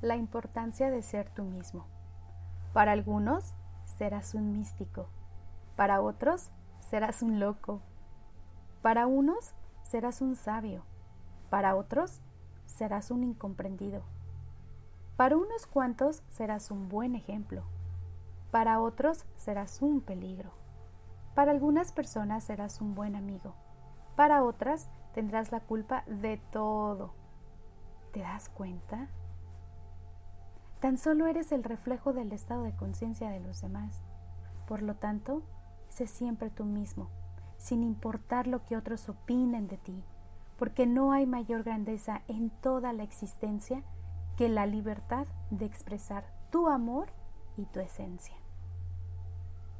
la importancia de ser tú mismo. Para algunos serás un místico, para otros serás un loco, para unos serás un sabio, para otros serás un incomprendido, para unos cuantos serás un buen ejemplo, para otros serás un peligro, para algunas personas serás un buen amigo, para otras tendrás la culpa de todo. ¿Te das cuenta? Tan solo eres el reflejo del estado de conciencia de los demás. Por lo tanto, sé siempre tú mismo, sin importar lo que otros opinen de ti, porque no hay mayor grandeza en toda la existencia que la libertad de expresar tu amor y tu esencia.